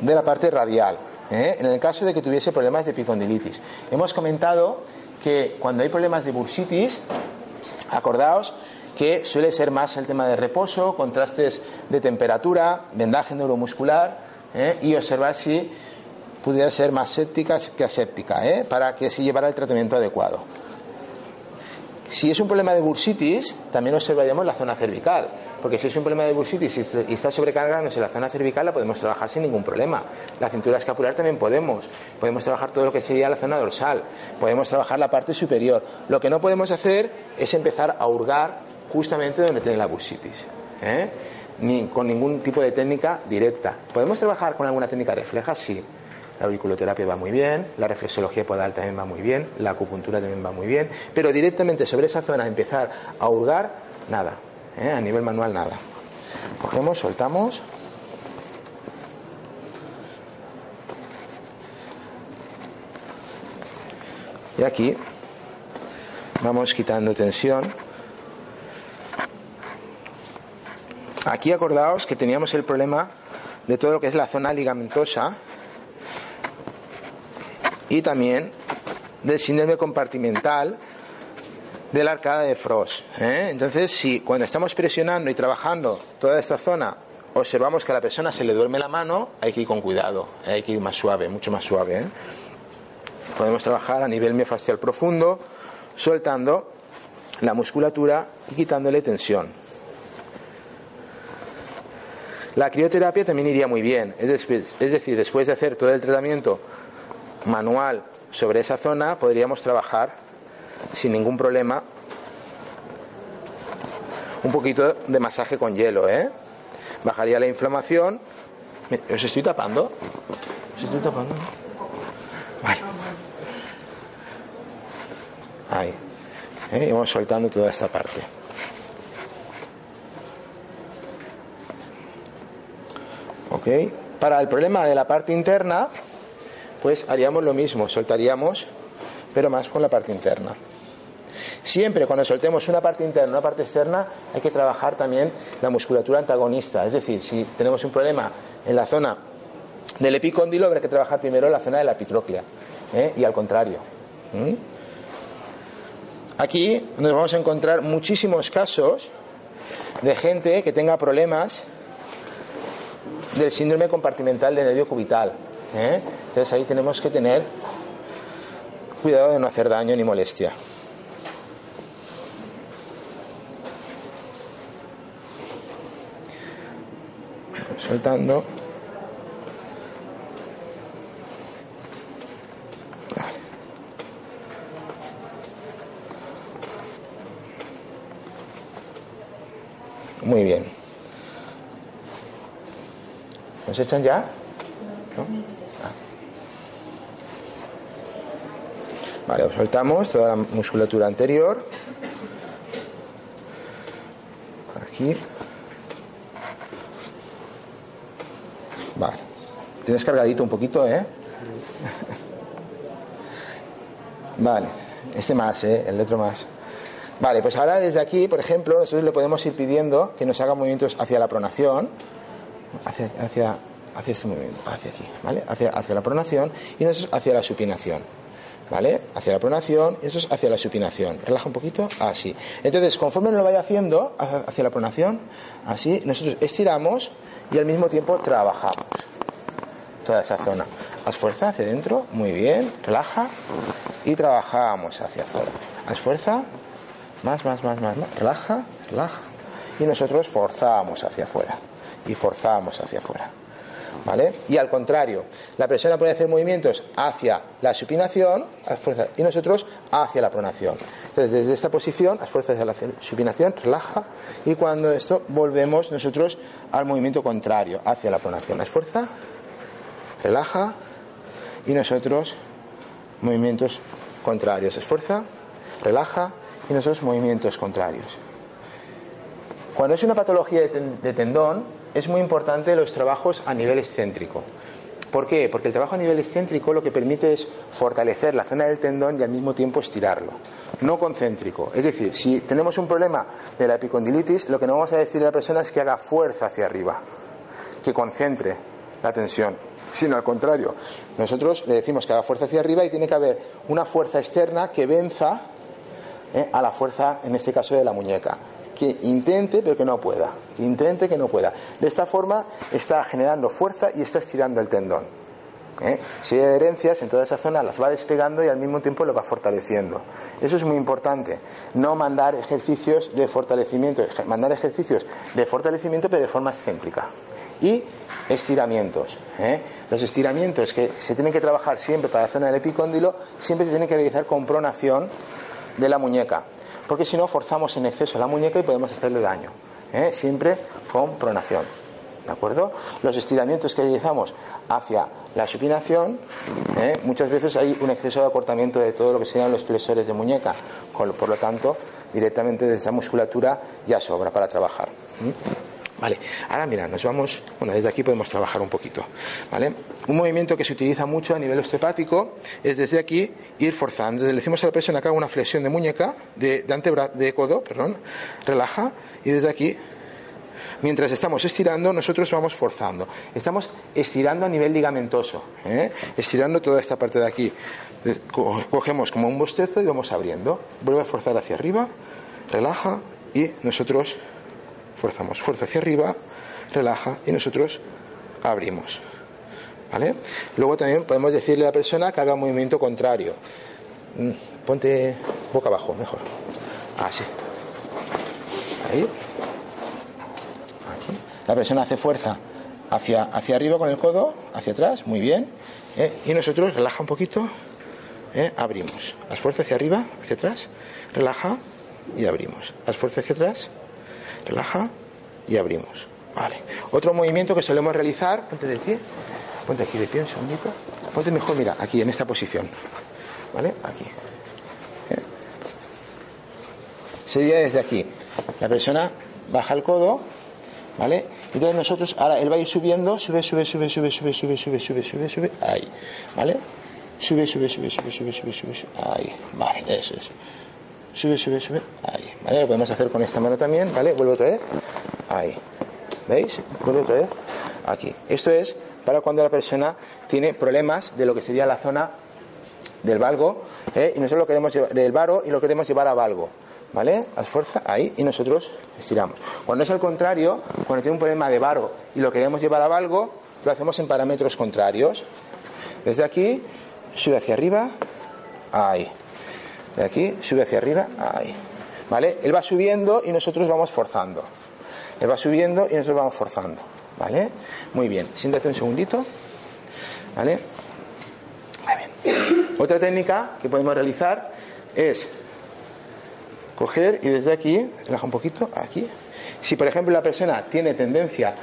de la parte radial, ¿eh? en el caso de que tuviese problemas de epicondilitis. Hemos comentado que cuando hay problemas de bursitis, acordaos que suele ser más el tema de reposo, contrastes de temperatura, vendaje neuromuscular ¿eh? y observar si pudiera ser más séptica que aséptica, ¿eh? para que se llevara el tratamiento adecuado. Si es un problema de bursitis, también observaríamos la zona cervical, porque si es un problema de bursitis y está sobrecargándose la zona cervical, la podemos trabajar sin ningún problema. La cintura escapular también podemos. Podemos trabajar todo lo que sería la zona dorsal. Podemos trabajar la parte superior. Lo que no podemos hacer es empezar a hurgar justamente donde tiene la bursitis. ¿eh? Ni con ningún tipo de técnica directa. ¿Podemos trabajar con alguna técnica refleja? Sí. La auriculoterapia va muy bien, la reflexología podal también va muy bien, la acupuntura también va muy bien, pero directamente sobre esa zona empezar a hurgar, nada. ¿eh? A nivel manual, nada. Cogemos, soltamos. Y aquí vamos quitando tensión. Aquí acordaos que teníamos el problema de todo lo que es la zona ligamentosa y también del síndrome compartimental de la arcada de Frost. ¿eh? Entonces, si cuando estamos presionando y trabajando toda esta zona observamos que a la persona se le duerme la mano, hay que ir con cuidado, ¿eh? hay que ir más suave, mucho más suave. ¿eh? Podemos trabajar a nivel miofascial profundo, soltando la musculatura y quitándole tensión. La crioterapia también iría muy bien, es decir, después de hacer todo el tratamiento manual sobre esa zona, podríamos trabajar sin ningún problema un poquito de masaje con hielo, ¿eh? Bajaría la inflamación. ¿Os estoy tapando? ¿Os estoy tapando? Ahí. ¿Eh? Y vamos soltando toda esta parte. ¿Ok? Para el problema de la parte interna, pues haríamos lo mismo, soltaríamos, pero más con la parte interna. Siempre cuando soltemos una parte interna, una parte externa, hay que trabajar también la musculatura antagonista. Es decir, si tenemos un problema en la zona del epicóndilo, habrá que trabajar primero la zona de la epitróclea. ¿eh? Y al contrario. Aquí nos vamos a encontrar muchísimos casos de gente que tenga problemas del síndrome compartimental de nervio cubital. ¿Eh? Entonces ahí tenemos que tener cuidado de no hacer daño ni molestia. Soltando. Muy bien. ¿Nos echan ya? Vale, soltamos toda la musculatura anterior. Aquí. Vale. Tienes cargadito un poquito, ¿eh? Vale. Este más, ¿eh? El otro más. Vale, pues ahora desde aquí, por ejemplo, nosotros le podemos ir pidiendo que nos haga movimientos hacia la pronación, hacia, hacia, hacia este movimiento, hacia aquí, ¿vale? Hacia, hacia la pronación y nosotros hacia la supinación. ¿Vale? Hacia la pronación eso es hacia la supinación. Relaja un poquito, así. Entonces, conforme lo vaya haciendo hacia la pronación, así, nosotros estiramos y al mismo tiempo trabajamos toda esa zona. Haz fuerza hacia adentro, muy bien, relaja y trabajamos hacia afuera. Haz fuerza, más, más, más, más, más, relaja, relaja y nosotros forzamos hacia afuera y forzamos hacia afuera. Y al contrario, la persona puede hacer movimientos hacia la supinación y nosotros hacia la pronación. Entonces, desde esta posición, las fuerzas de la supinación, relaja y cuando esto volvemos nosotros al movimiento contrario, hacia la pronación. Esfuerza, relaja y nosotros movimientos contrarios. Esfuerza, relaja y nosotros movimientos contrarios. Cuando es una patología de tendón, es muy importante los trabajos a nivel excéntrico. ¿Por qué? Porque el trabajo a nivel excéntrico lo que permite es fortalecer la zona del tendón y al mismo tiempo estirarlo. No concéntrico. Es decir, si tenemos un problema de la epicondilitis, lo que no vamos a decir a la persona es que haga fuerza hacia arriba, que concentre la tensión, sino al contrario. Nosotros le decimos que haga fuerza hacia arriba y tiene que haber una fuerza externa que venza eh, a la fuerza, en este caso, de la muñeca que intente pero que no pueda, intente que no pueda. De esta forma está generando fuerza y está estirando el tendón. ¿eh? Si hay adherencias en toda esa zona las va despegando y al mismo tiempo lo va fortaleciendo. Eso es muy importante. No mandar ejercicios de fortalecimiento, mandar ejercicios de fortalecimiento pero de forma excéntrica. Y estiramientos. ¿eh? Los estiramientos que se tienen que trabajar siempre para la zona del epicóndilo siempre se tienen que realizar con pronación de la muñeca porque si no forzamos en exceso la muñeca y podemos hacerle daño. ¿eh? Siempre con pronación. ¿De acuerdo? Los estiramientos que realizamos hacia la supinación, ¿eh? muchas veces hay un exceso de acortamiento de todo lo que serían los flexores de muñeca. por lo tanto, directamente desde esa musculatura ya sobra para trabajar. Vale, ahora mira, nos vamos, bueno, desde aquí podemos trabajar un poquito, ¿vale? Un movimiento que se utiliza mucho a nivel osteopático es desde aquí ir forzando. le decimos a la persona que haga una flexión de muñeca, de, de, de codo, perdón, relaja, y desde aquí, mientras estamos estirando, nosotros vamos forzando. Estamos estirando a nivel ligamentoso, ¿eh? estirando toda esta parte de aquí. Cogemos como un bostezo y vamos abriendo. Vuelve a forzar hacia arriba, relaja, y nosotros fuerza hacia arriba, relaja y nosotros abrimos. ¿Vale? Luego también podemos decirle a la persona que haga un movimiento contrario. Mm, ponte boca abajo, mejor. Así. Ahí. Aquí. La persona hace fuerza hacia, hacia arriba con el codo, hacia atrás, muy bien. ¿eh? Y nosotros relaja un poquito, ¿eh? abrimos. Las fuerzas hacia arriba, hacia atrás, relaja y abrimos. Las fuerzas hacia atrás, relaja y abrimos. Vale. Otro movimiento que solemos realizar, ponte de pie, ponte aquí de pie un segundito, ponte mejor, mira, aquí en esta posición. ¿Vale? Aquí. ¿Eh? Sería desde aquí. La persona baja el codo, ¿vale? Entonces nosotros, ahora él va a ir subiendo, sube, sube, sube, sube, sube, sube, sube, sube, sube, sube, ahí, ¿vale? Sube, sube, sube, sube, sube, sube, sube, sube, ahí, vale, eso es sube, sube, sube, ahí, ¿vale? Lo podemos hacer con esta mano también, ¿vale? Vuelvo otra vez, ahí, ¿veis? Vuelvo otra vez, aquí. Esto es para cuando la persona tiene problemas de lo que sería la zona del valgo, ¿eh? y nosotros lo queremos llevar, del varo y lo queremos llevar a valgo, ¿vale? Haz fuerza, ahí, y nosotros estiramos. Cuando es al contrario, cuando tiene un problema de varo y lo queremos llevar a valgo, lo hacemos en parámetros contrarios. Desde aquí, sube hacia arriba, ahí de aquí, sube hacia arriba, ahí. ¿Vale? Él va subiendo y nosotros vamos forzando. Él va subiendo y nosotros vamos forzando. ¿Vale? Muy bien. Siéntate un segundito. ¿Vale? Bien. Otra técnica que podemos realizar es coger y desde aquí, relaja un poquito, aquí. Si por ejemplo la persona tiene tendencia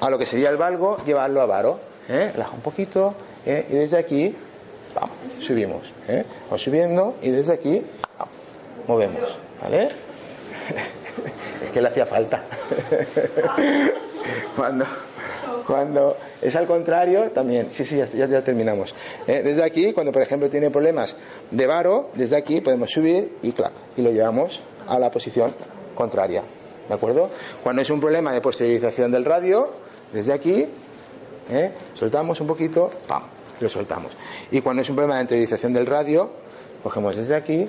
a lo que sería el valgo, llevarlo a varo. ¿eh? Relaja un poquito ¿eh? y desde aquí subimos, ¿eh? vamos subiendo y desde aquí movemos, ¿vale? es que le hacía falta. cuando, cuando es al contrario, también, sí, sí, ya, ya, terminamos. ¿eh? Desde aquí, cuando por ejemplo tiene problemas de varo, desde aquí podemos subir y clac, y lo llevamos a la posición contraria. ¿De acuerdo? Cuando es un problema de posteriorización del radio, desde aquí, ¿eh? soltamos un poquito. Lo soltamos. Y cuando es un problema de interiorización del radio, cogemos desde aquí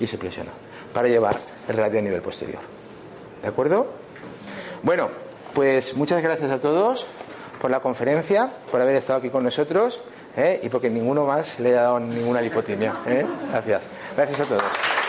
y se presiona para llevar el radio a nivel posterior. ¿De acuerdo? Bueno, pues muchas gracias a todos por la conferencia, por haber estado aquí con nosotros ¿eh? y porque ninguno más le ha dado ninguna lipotimia. ¿eh? Gracias. Gracias a todos.